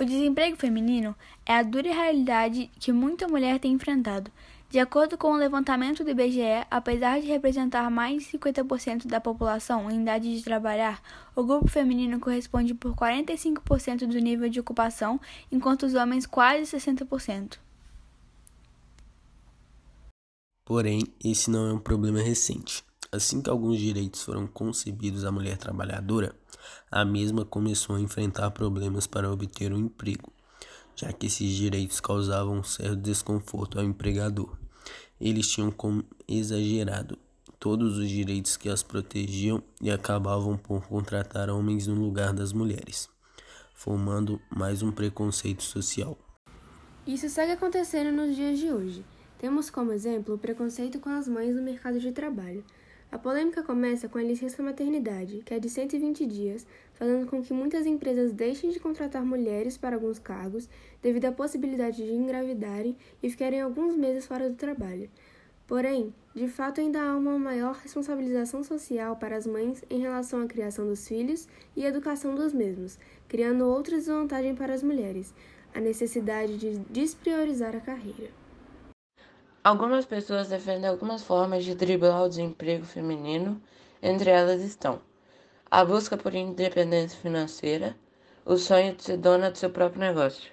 O desemprego feminino é a dura realidade que muita mulher tem enfrentado. De acordo com o levantamento do IBGE, apesar de representar mais de 50% da população em idade de trabalhar, o grupo feminino corresponde por 45% do nível de ocupação, enquanto os homens quase 60%. Porém, esse não é um problema recente. Assim que alguns direitos foram concebidos à mulher trabalhadora, a mesma começou a enfrentar problemas para obter um emprego, já que esses direitos causavam um certo desconforto ao empregador. Eles tinham como exagerado todos os direitos que as protegiam e acabavam por contratar homens no lugar das mulheres, formando mais um preconceito social. Isso segue acontecendo nos dias de hoje. Temos como exemplo o preconceito com as mães no mercado de trabalho. A polêmica começa com a licença maternidade, que é de 120 dias, fazendo com que muitas empresas deixem de contratar mulheres para alguns cargos devido à possibilidade de engravidarem e ficarem alguns meses fora do trabalho. Porém, de fato ainda há uma maior responsabilização social para as mães em relação à criação dos filhos e educação dos mesmos, criando outra desvantagem para as mulheres, a necessidade de despriorizar a carreira. Algumas pessoas defendem algumas formas de driblar o desemprego feminino, entre elas estão a busca por independência financeira, o sonho de ser dona do seu próprio negócio.